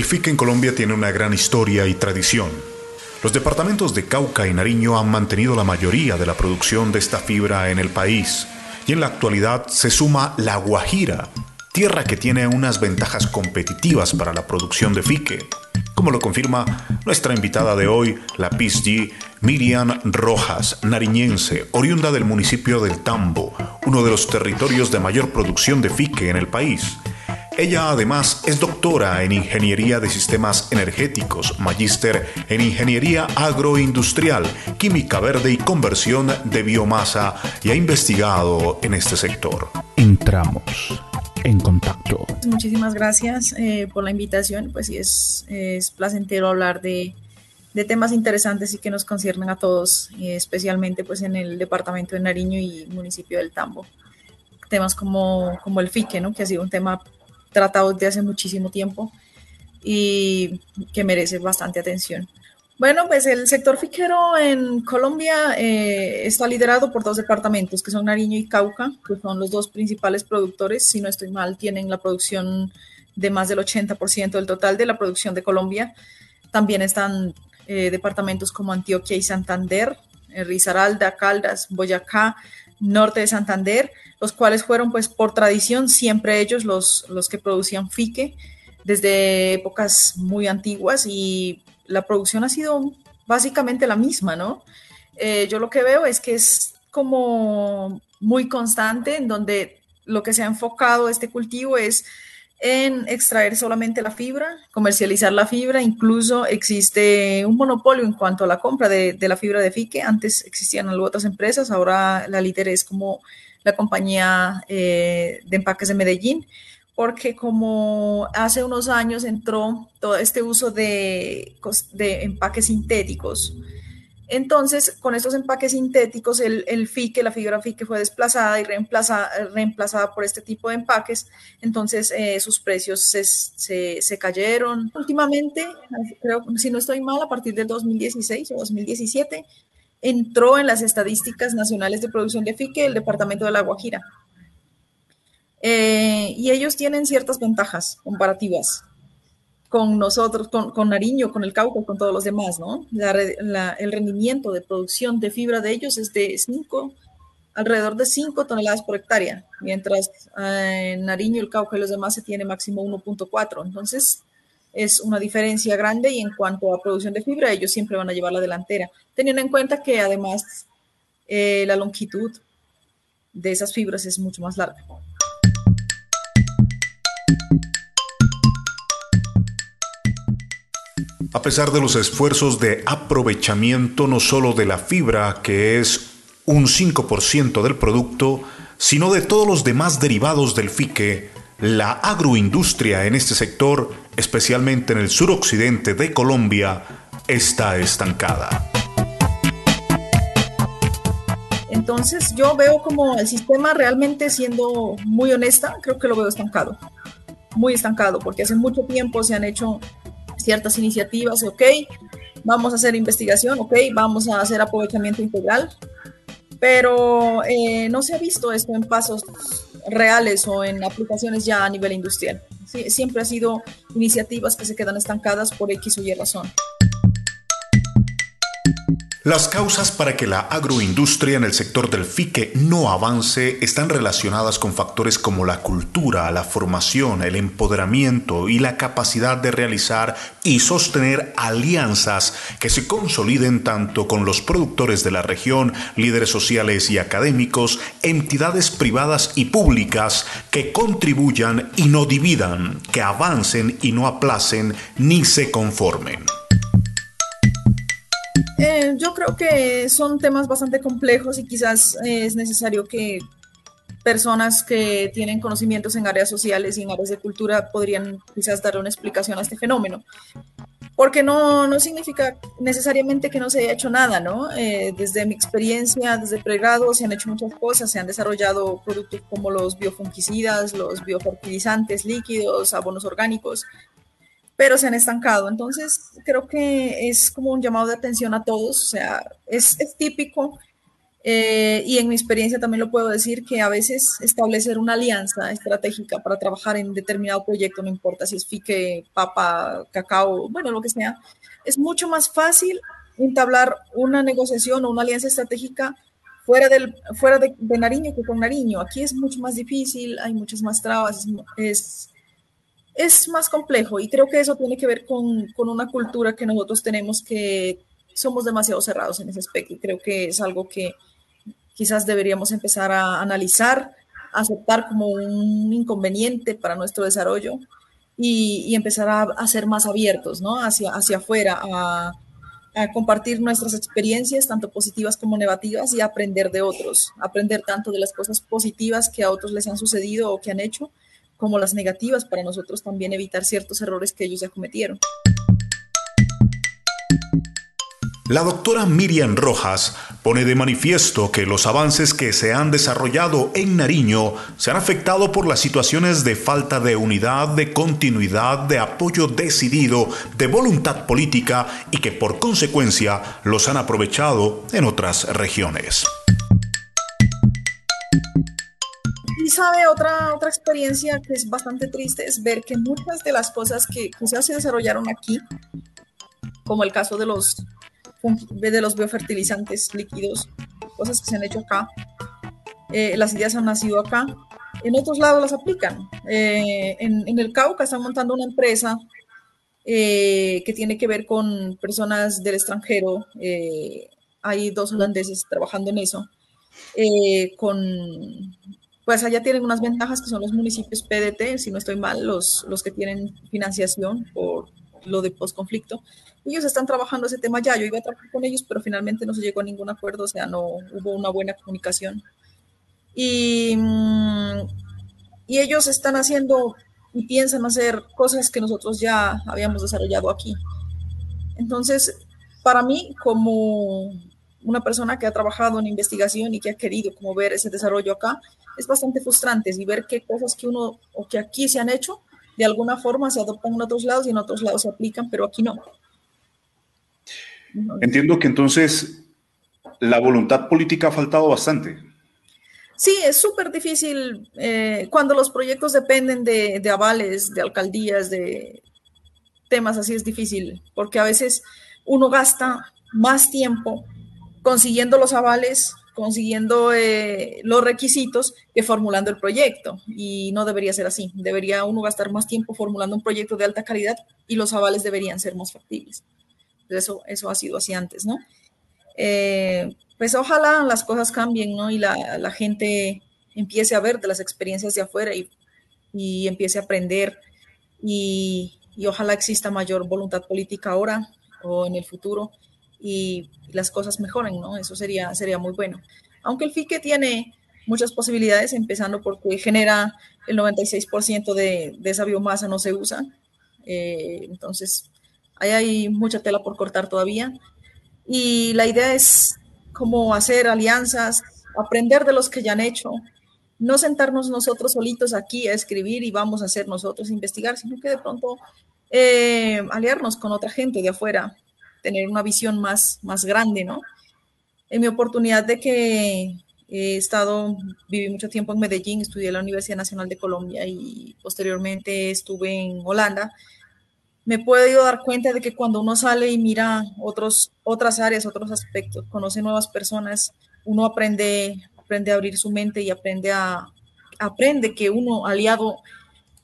El FIC en Colombia tiene una gran historia y tradición. Los departamentos de Cauca y Nariño han mantenido la mayoría de la producción de esta fibra en el país y en la actualidad se suma La Guajira, tierra que tiene unas ventajas competitivas para la producción de fique, como lo confirma nuestra invitada de hoy, la PISG, Miriam Rojas, nariñense, oriunda del municipio del Tambo, uno de los territorios de mayor producción de fique en el país. Ella además es doctora en Ingeniería de Sistemas Energéticos, magíster en Ingeniería Agroindustrial, Química Verde y Conversión de Biomasa y ha investigado en este sector. Entramos en contacto. Muchísimas gracias eh, por la invitación. Pues sí, es, es placentero hablar de, de, temas interesantes y que nos conciernen a todos, y especialmente pues en el departamento de Nariño y municipio del Tambo. Temas como, como el FIQUE, ¿no? que ha sido un tema tratado desde hace muchísimo tiempo y que merece bastante atención. Bueno, pues el sector fiquero en Colombia eh, está liderado por dos departamentos, que son Nariño y Cauca, que son los dos principales productores. Si no estoy mal, tienen la producción de más del 80% del total de la producción de Colombia. También están eh, departamentos como Antioquia y Santander, eh, Risaralda, Caldas, Boyacá, norte de Santander, los cuales fueron pues por tradición siempre ellos los, los que producían fique desde épocas muy antiguas y la producción ha sido básicamente la misma, ¿no? Eh, yo lo que veo es que es como muy constante, en donde lo que se ha enfocado este cultivo es en extraer solamente la fibra, comercializar la fibra, incluso existe un monopolio en cuanto a la compra de, la fibra de fique, antes existían otras empresas, ahora la líder es como la compañía eh, de empaques de Medellín, porque como hace unos años entró todo este uso de, de empaques sintéticos, entonces con estos empaques sintéticos el, el fique, la fibra fique fue desplazada y reemplazada, por este tipo de empaques, entonces eh, sus precios se, cayeron. Últimamente, creo, si no estoy mal, a partir del 2016 o 2017, entró en las estadísticas nacionales de producción de fique el departamento de La Guajira. Eh, y ellos tienen ciertas ventajas comparativas con nosotros, con, Nariño, con el Cauca, con todos los demás, ¿no? el rendimiento de producción de fibra de ellos es de 5, alrededor de 5 toneladas por hectárea, mientras eh, Nariño, el Cauca y los demás se tiene máximo 1.4. Entonces, es una diferencia grande y en cuanto a producción de fibra, ellos siempre van a llevar la delantera, teniendo en cuenta que además eh, la longitud de esas fibras es mucho más larga. A pesar de los esfuerzos de aprovechamiento no solo de la fibra, que es un 5% del producto, sino de todos los demás derivados del fique, la agroindustria en este sector, especialmente en el suroccidente de Colombia, está estancada. Entonces yo veo como el sistema realmente siendo muy honesta, creo que lo veo estancado, muy estancado, porque hace mucho tiempo se han hecho ciertas iniciativas, ok, vamos a hacer investigación, ok, vamos a hacer aprovechamiento integral, pero eh, no se ha visto esto en pasos reales o en aplicaciones ya a nivel industrial. siempre ha sido iniciativas que se quedan estancadas por X o Y razón. Las causas para que la agroindustria en el sector del fique no avance están relacionadas con factores como la cultura, la formación, el empoderamiento y la capacidad de realizar y sostener alianzas que se consoliden tanto con los productores de la región, líderes sociales y académicos, entidades privadas y públicas que contribuyan y no dividan, que avancen y no aplacen ni se conformen. Eh, yo creo que son temas bastante complejos y quizás eh, es necesario que personas que tienen conocimientos en áreas sociales y en áreas de cultura podrían quizás dar una explicación a este fenómeno. Porque no, no significa necesariamente que no se haya hecho nada, ¿no? Eh, desde mi experiencia, desde pregrado, se han hecho muchas cosas, se han desarrollado productos como los biofungicidas, los biofertilizantes líquidos, abonos orgánicos, pero se han estancado. Entonces, creo que es como un llamado de atención a todos. O sea, es, es típico Eh, y en mi experiencia también lo puedo decir que a veces establecer una alianza estratégica para trabajar en determinado proyecto, no importa si es fique, papa, cacao, bueno, lo que sea, es mucho más fácil entablar una negociación o una alianza estratégica fuera, del, fuera de, Nariño que con Nariño. Aquí es mucho más difícil, hay muchas más trabas, es, es, más complejo y creo que eso tiene que ver con, con una cultura que nosotros tenemos que somos demasiado cerrados en ese aspecto y creo que es algo que quizás deberíamos empezar a analizar, aceptar como un inconveniente para nuestro desarrollo y, empezar a, ser más abiertos, ¿no? Hacia, hacia afuera, a, compartir nuestras experiencias, tanto positivas como negativas, y aprender de otros, aprender tanto de las cosas positivas que a otros les han sucedido o que han hecho, como las negativas, para nosotros también evitar ciertos errores que ellos ya cometieron. La doctora Miriam Rojas pone de manifiesto que los avances que se han desarrollado en Nariño se han afectado por las situaciones de falta de unidad, de continuidad, de apoyo decidido, de voluntad política y que por consecuencia los han aprovechado en otras regiones. Y sabe, otra, otra experiencia que es bastante triste es ver que muchas de las cosas que quizás se desarrollaron aquí, como el caso de los de los biofertilizantes líquidos, cosas que se han hecho acá. Eh, las ideas han nacido acá. En otros lados las aplican. Eh, en, el Cauca están montando una empresa eh, que tiene que ver con personas del extranjero. hay dos holandeses trabajando en eso. con, pues allá tienen unas ventajas que son los municipios PDT, si no estoy mal, los, los que tienen financiación por lo de posconflicto ellos están trabajando ese tema ya, yo iba a trabajar con ellos, pero finalmente no se llegó a ningún acuerdo, o sea, no hubo una buena comunicación. Y, mm, y ellos están haciendo y piensan hacer cosas que nosotros ya habíamos desarrollado aquí. Entonces, para mí, como una persona que ha trabajado en investigación y que ha querido como ver ese desarrollo acá, es bastante frustrante y ver qué cosas que uno o que aquí se han hecho, de alguna forma se adoptan en otros lados y en otros lados se aplican, pero aquí no. Entiendo que entonces la voluntad política ha faltado bastante. Sí, es súper difícil eh, cuando los proyectos dependen de, avales, de alcaldías, de temas así es difícil, porque a veces uno gasta más tiempo consiguiendo los avales, consiguiendo eh, los requisitos que formulando el proyecto. Y no debería ser así. Debería uno gastar más tiempo formulando un proyecto de alta calidad y los avales deberían ser más factibles. Eso, eso ha sido así antes, ¿no? Eh, pues ojalá las cosas cambien, ¿no? Y la, gente empiece a ver de las experiencias de afuera y, y empiece a aprender y, y, ojalá exista mayor voluntad política ahora o en el futuro y, las cosas mejoren, ¿no? Eso sería, sería muy bueno. Aunque el FICE tiene muchas posibilidades, empezando porque genera el 96% de, de esa biomasa no se usa. Eh, entonces, Ahí hay mucha tela por cortar todavía. Y la idea es como hacer alianzas, aprender de los que ya han hecho, no sentarnos nosotros solitos aquí a escribir y vamos a hacer nosotros investigar, sino que de pronto eh, aliarnos con otra gente de afuera, tener una visión más, más grande, ¿no? En mi oportunidad de que he estado, viví mucho tiempo en Medellín, estudié en la Universidad Nacional de Colombia y posteriormente estuve en Holanda me he podido dar cuenta de que cuando uno sale y mira otros, otras áreas, otros aspectos, conoce nuevas personas, uno aprende, aprende a abrir su mente y aprende a aprende que uno aliado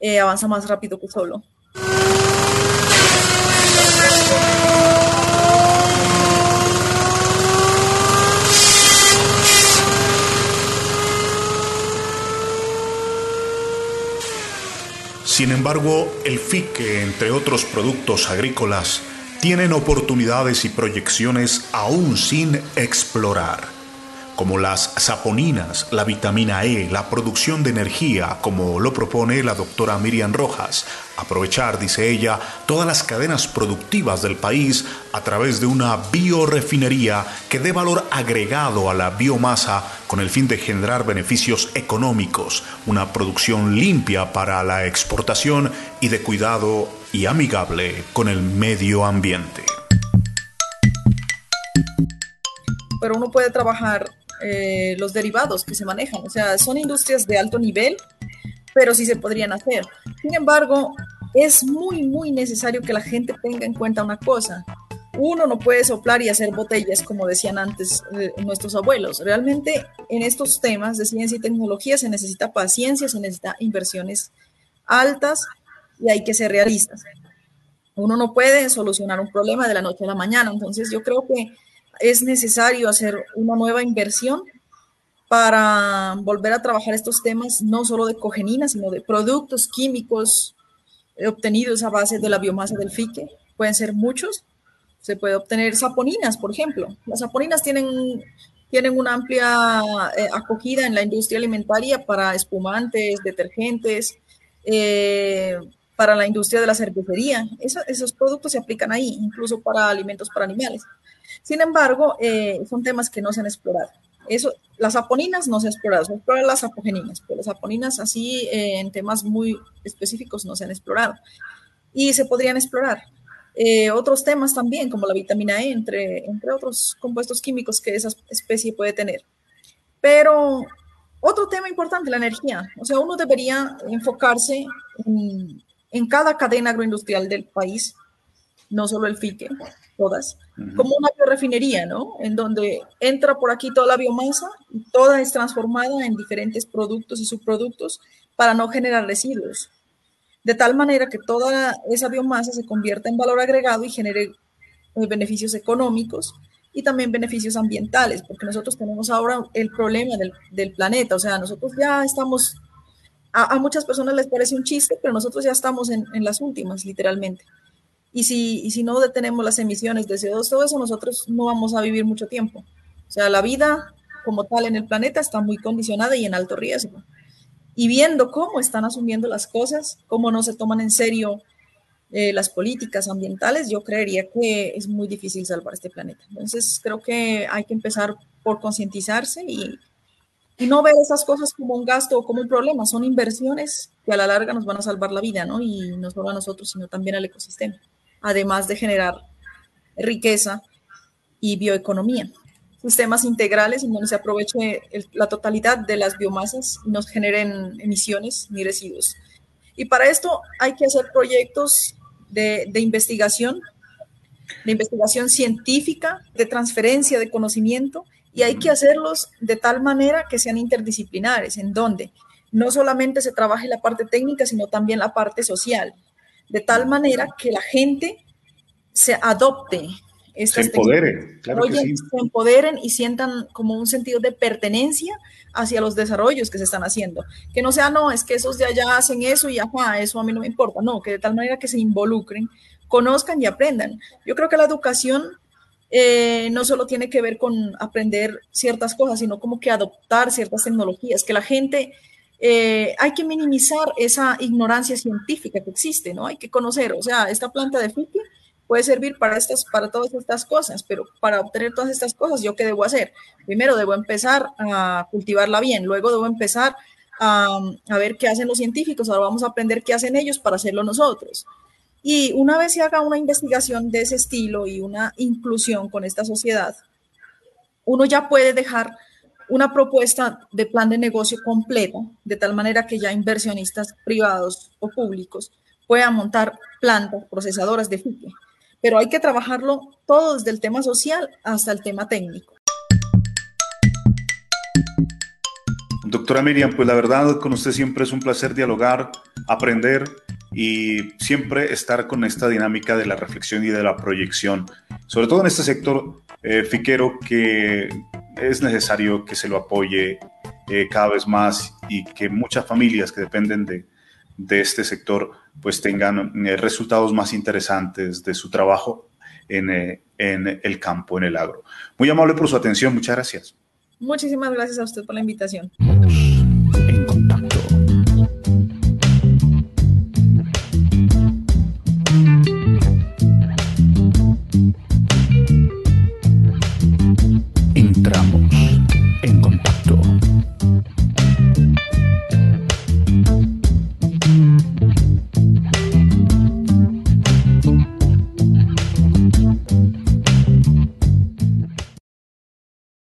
eh, avanza más rápido que solo. Sin embargo, el FICE, entre otros productos agrícolas, tienen oportunidades y proyecciones aún sin explorar como las saponinas, la vitamina E, la producción de energía, como lo propone la doctora Miriam Rojas. Aprovechar, dice ella, todas las cadenas productivas del país a través de una biorefinería que dé valor agregado a la biomasa con el fin de generar beneficios económicos, una producción limpia para la exportación y de cuidado y amigable con el medio ambiente. Pero uno puede trabajar eh, los derivados que se manejan. O sea, son industrias de alto nivel, pero sí se podrían hacer. Sin embargo, es muy, muy necesario que la gente tenga en cuenta una cosa. Uno no puede soplar y hacer botellas, como decían antes eh, nuestros abuelos. Realmente en estos temas de ciencia y tecnología se necesita paciencia, se necesita inversiones altas y hay que ser realistas. Uno no puede solucionar un problema de la noche a la mañana. Entonces yo creo que es necesario hacer una nueva inversión para volver a trabajar estos temas, no solo de cogenina, sino de productos químicos obtenidos a base de la biomasa del fique. Pueden ser muchos. Se puede obtener saponinas, por ejemplo. Las saponinas tienen, tienen una amplia eh, acogida en la industria alimentaria para espumantes, detergentes, eh, para la industria de la cervecería. esos productos se aplican ahí, incluso para alimentos para animales. Sin embargo, eh, son temas que no se han explorado. Eso, las aponinas no se han explorado, se han explorado las apogeninas, pero las aponinas así eh, en temas muy específicos no se han explorado. Y se podrían explorar. Eh, otros temas también, como la vitamina E, entre, entre otros compuestos químicos que esa especie puede tener. Pero otro tema importante, la energía. O sea, uno debería enfocarse en, cada cadena agroindustrial del país, no solo el FIQUE, todas, como una biorefinería, ¿no? En donde entra por aquí toda la biomasa toda es transformada en diferentes productos y subproductos para no generar residuos. De tal manera que toda esa biomasa se convierta en valor agregado y genere eh, beneficios económicos y también beneficios ambientales, porque nosotros tenemos ahora el problema del, planeta, o sea, nosotros ya estamos, a, muchas personas les parece un chiste, pero nosotros ya estamos en las últimas, literalmente. Y si, si no detenemos las emisiones de CO2, todo eso, nosotros no vamos a vivir mucho tiempo. O sea, la vida como tal en el planeta está muy condicionada y en alto riesgo. Y viendo cómo están asumiendo las cosas, cómo no se toman en serio eh, las políticas ambientales, yo creería que es muy difícil salvar este planeta. Entonces, creo que hay que empezar por concientizarse y, y no ver esas cosas como un gasto o como un problema, son inversiones que a la larga nos van a salvar la vida, ¿no? Y no solo a nosotros, sino también al ecosistema además de generar riqueza y bioeconomía. Sistemas integrales en donde se aproveche la totalidad de las biomasas y no generen emisiones ni residuos. Y para esto hay que hacer proyectos de, de investigación, de investigación científica, de transferencia de conocimiento, y hay que hacerlos de tal manera que sean interdisciplinares, en donde no solamente se trabaje la parte técnica, sino también la parte social de tal manera que la gente se adopte. se empoderen, claro se empoderen y sientan como un sentido de pertenencia hacia los desarrollos que se están haciendo. Que no sea, no, es que esos de allá hacen eso y ajá, eso a mí no me importa. No, que de tal manera que se involucren, conozcan y aprendan. Yo creo que la educación eh, no solo tiene que ver con aprender ciertas cosas, sino como que adoptar ciertas tecnologías, que la gente eh, hay que minimizar esa ignorancia científica que existe, ¿no? Hay que conocer, o sea, esta planta de fique puede servir para, estas, para todas estas cosas, pero para obtener todas estas cosas, ¿yo qué debo hacer? Primero debo empezar a cultivarla bien, luego debo empezar a ver qué hacen los científicos, ahora vamos a aprender qué hacen ellos para hacerlo nosotros. Y una vez se haga una investigación de ese estilo y una inclusión con esta sociedad, uno ya puede dejar una propuesta de plan de negocio completa, de tal manera que ya inversionistas privados o públicos puedan montar plantas procesadoras de fique. Pero hay que trabajarlo todo desde el tema social hasta el tema técnico. Doctora Miriam, pues la verdad con usted siempre es un placer dialogar, aprender y siempre estar con esta dinámica de la reflexión y de la proyección, sobre todo en este sector eh, fiquero que es necesario que se lo apoye eh, cada vez más y que muchas familias que dependen de, de este sector pues tengan eh, resultados más interesantes de su trabajo en, eh, en el campo, en el agro. Muy amable por su atención, muchas gracias. Muchísimas gracias a usted por la invitación.